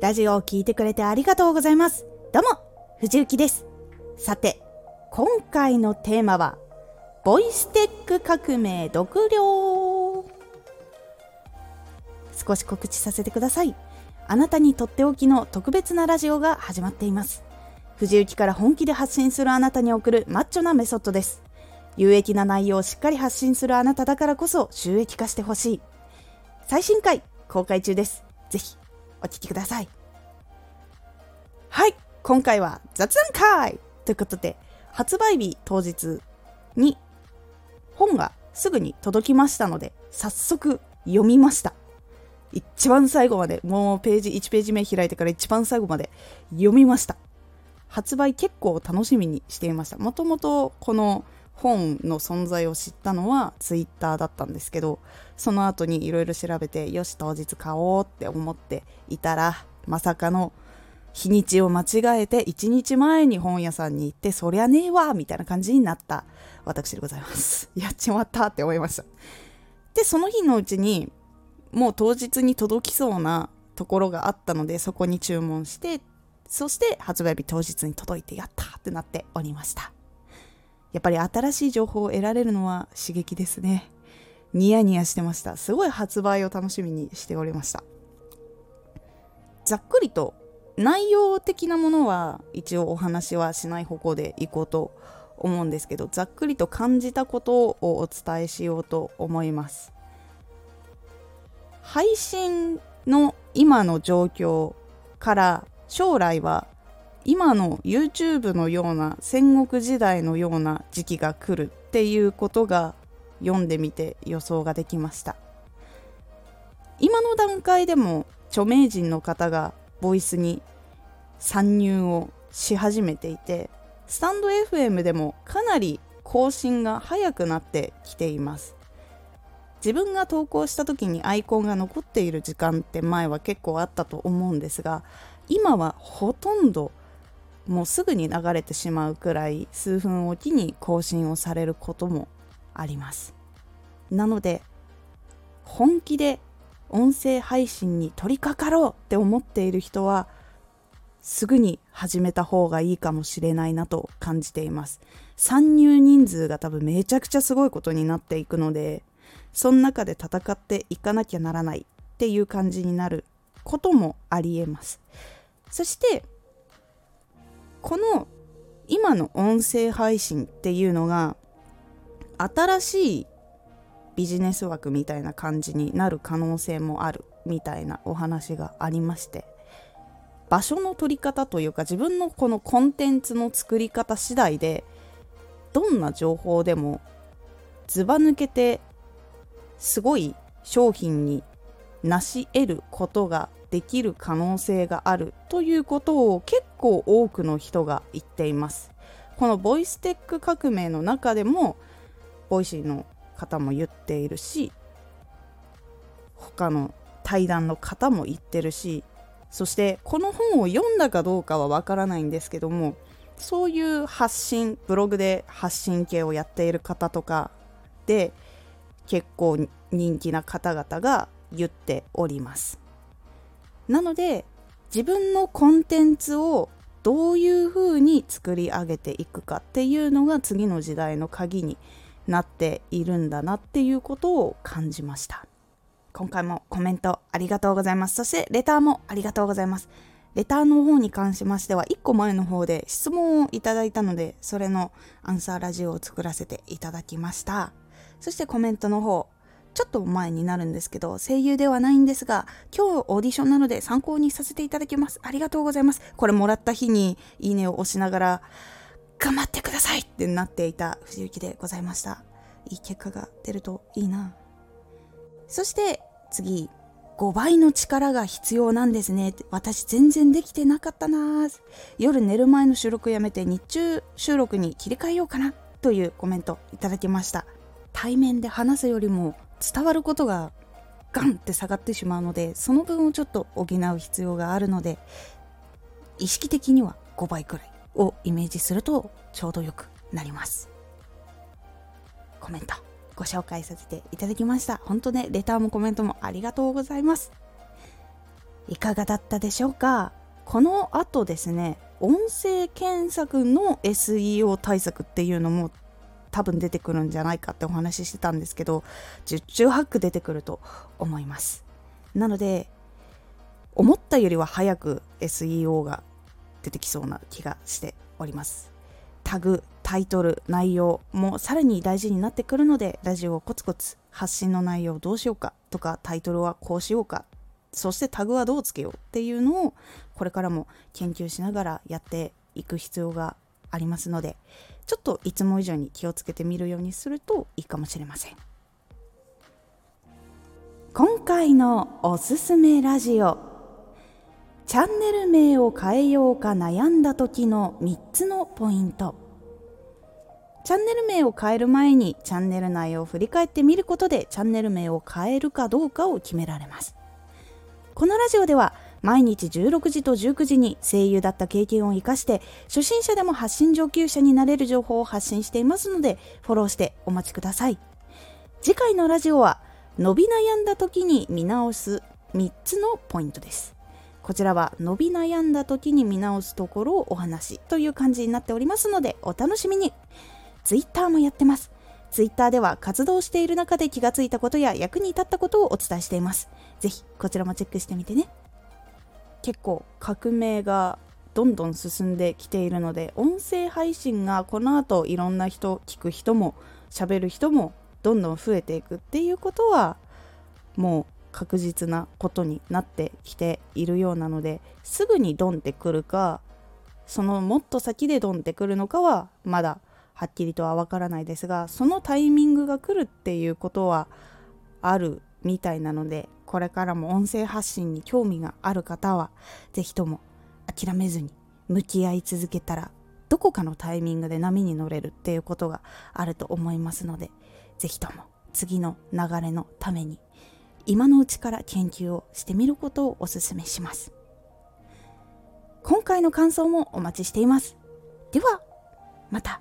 ラジオを聴いてくれてありがとうございます。どうも、藤幸です。さて、今回のテーマは、ボイステック革命独量少し告知させてください。あなたにとっておきの特別なラジオが始まっています。藤幸から本気で発信するあなたに送るマッチョなメソッドです。有益な内容をしっかり発信するあなただからこそ収益化してほしい。最新回公開中です。ぜひお聴きください。はい、今回は雑談会ということで、発売日当日に本がすぐに届きましたので、早速読みました。一番最後まで、もうページ、1ページ目開いてから一番最後まで読みました。発売結構楽しみにしていました。もともとこの本の存在を知ったのはツイッターだったんですけどその後にいろいろ調べてよし当日買おうって思っていたらまさかの日にちを間違えて1日前に本屋さんに行ってそりゃねえわみたいな感じになった私でございます。やっちまったって思いました。でその日のうちにもう当日に届きそうなところがあったのでそこに注文してそして発売日当日に届いてやったってなっておりました。やっぱり新しい情報を得られるのは刺激ですね。ニヤニヤしてました。すごい発売を楽しみにしておりました。ざっくりと内容的なものは一応お話はしない方向でいこうと思うんですけど、ざっくりと感じたことをお伝えしようと思います。配信の今の状況から将来は今の YouTube のような戦国時代のような時期が来るっていうことが読んでみて予想ができました。今の段階でも著名人の方がボイスに参入をし始めていてスタンド FM でもかなり更新が早くなってきています。自分が投稿した時にアイコンが残っている時間って前は結構あったと思うんですが今はほとんどもうすぐに流れてしまうくらい数分おきに更新をされることもあります。なので本気で音声配信に取り掛かろうって思っている人はすぐに始めた方がいいかもしれないなと感じています。参入人数が多分めちゃくちゃすごいことになっていくのでその中で戦っていかなきゃならないっていう感じになることもありえます。そしてこの今の音声配信っていうのが新しいビジネス枠みたいな感じになる可能性もあるみたいなお話がありまして場所の取り方というか自分のこのコンテンツの作り方次第でどんな情報でもずば抜けてすごい商品に成し得ることができる可能性があるということを結構多くの人が言っています。このボイステック革命の中でも Voicy の方も言っているし他の対談の方も言ってるしそしてこの本を読んだかどうかはわからないんですけどもそういう発信ブログで発信系をやっている方とかで結構人気な方々が言っております。なので自分のコンテンツをどういうふうに作り上げていくかっていうのが次の時代の鍵になっているんだなっていうことを感じました。今回もコメントありがとうございます。そしてレターもありがとうございます。レターの方に関しましては1個前の方で質問をいただいたのでそれのアンサーラジオを作らせていただきました。そしてコメントの方ちょっと前になるんですけど、声優ではないんですが、今日オーディションなので参考にさせていただきます。ありがとうございます。これもらった日にいいねを押しながら、頑張ってくださいってなっていた藤幸でございました。いい結果が出るといいな。そして次、5倍の力が必要なんですね。私全然できてなかったな夜寝る前の収録やめて日中収録に切り替えようかなというコメントいただきました。対面で話すよりも伝わることがガンって下がってしまうのでその分をちょっと補う必要があるので意識的には5倍くらいをイメージするとちょうどよくなります。コメントご紹介させていただきました。本当ねレターもコメントもありがとうございます。いかがだったでしょうか？この後ですね音声検索の SEO 対策っていうのも多分出てくるんじゃないかってお話ししてたんですけど十中八九出てくると思います。なので思ったよりは早く SEO が出てきそうな気がしております。タグタイトル内容もさらに大事になってくるのでラジオをコツコツ発信の内容どうしようかとかタイトルはこうしようかそしてタグはどうつけようっていうのをこれからも研究しながらやっていく必要がありますのでちょっといつも以上に気をつけてみるようにするといいかもしれません。今回のおすすめラジオチャンネル名を変えようか悩んだ時の3つのポイント。チャンネル名を変える前にチャンネル内容を振り返ってみることでチャンネル名を変えるかどうかを決められます。このラジオでは毎日16時と19時に声優だった経験を生かして初心者でも発信上級者になれる情報を発信していますのでフォローしてお待ちください。次回のラジオは伸び悩んだ時に見直す3つのポイントです。こちらは伸び悩んだ時に見直すところをお話という感じになっておりますのでお楽しみに。Twitter もやってます。Twitter では活動している中で気がついたことや役に立ったことをお伝えしています。ぜひこちらもチェックしてみてね。結構革命がどんどん進んできているので音声配信がこの後いろんな人聞く人も喋る人もどんどん増えていくっていうことはもう確実なことになってきているようなのですぐにドンってくるかそのもっと先でドンってくるのかはまだはっきりとはわからないですがそのタイミングが来るっていうことはあるみたいなのでこれからも音声発信に興味がある方は是非とも諦めずに向き合い続けたらどこかのタイミングで波に乗れるっていうことがあると思いますので是非とも次の流れのために今のうちから研究をしてみることをお勧めします。今回の感想もお待ちしています。ではまた。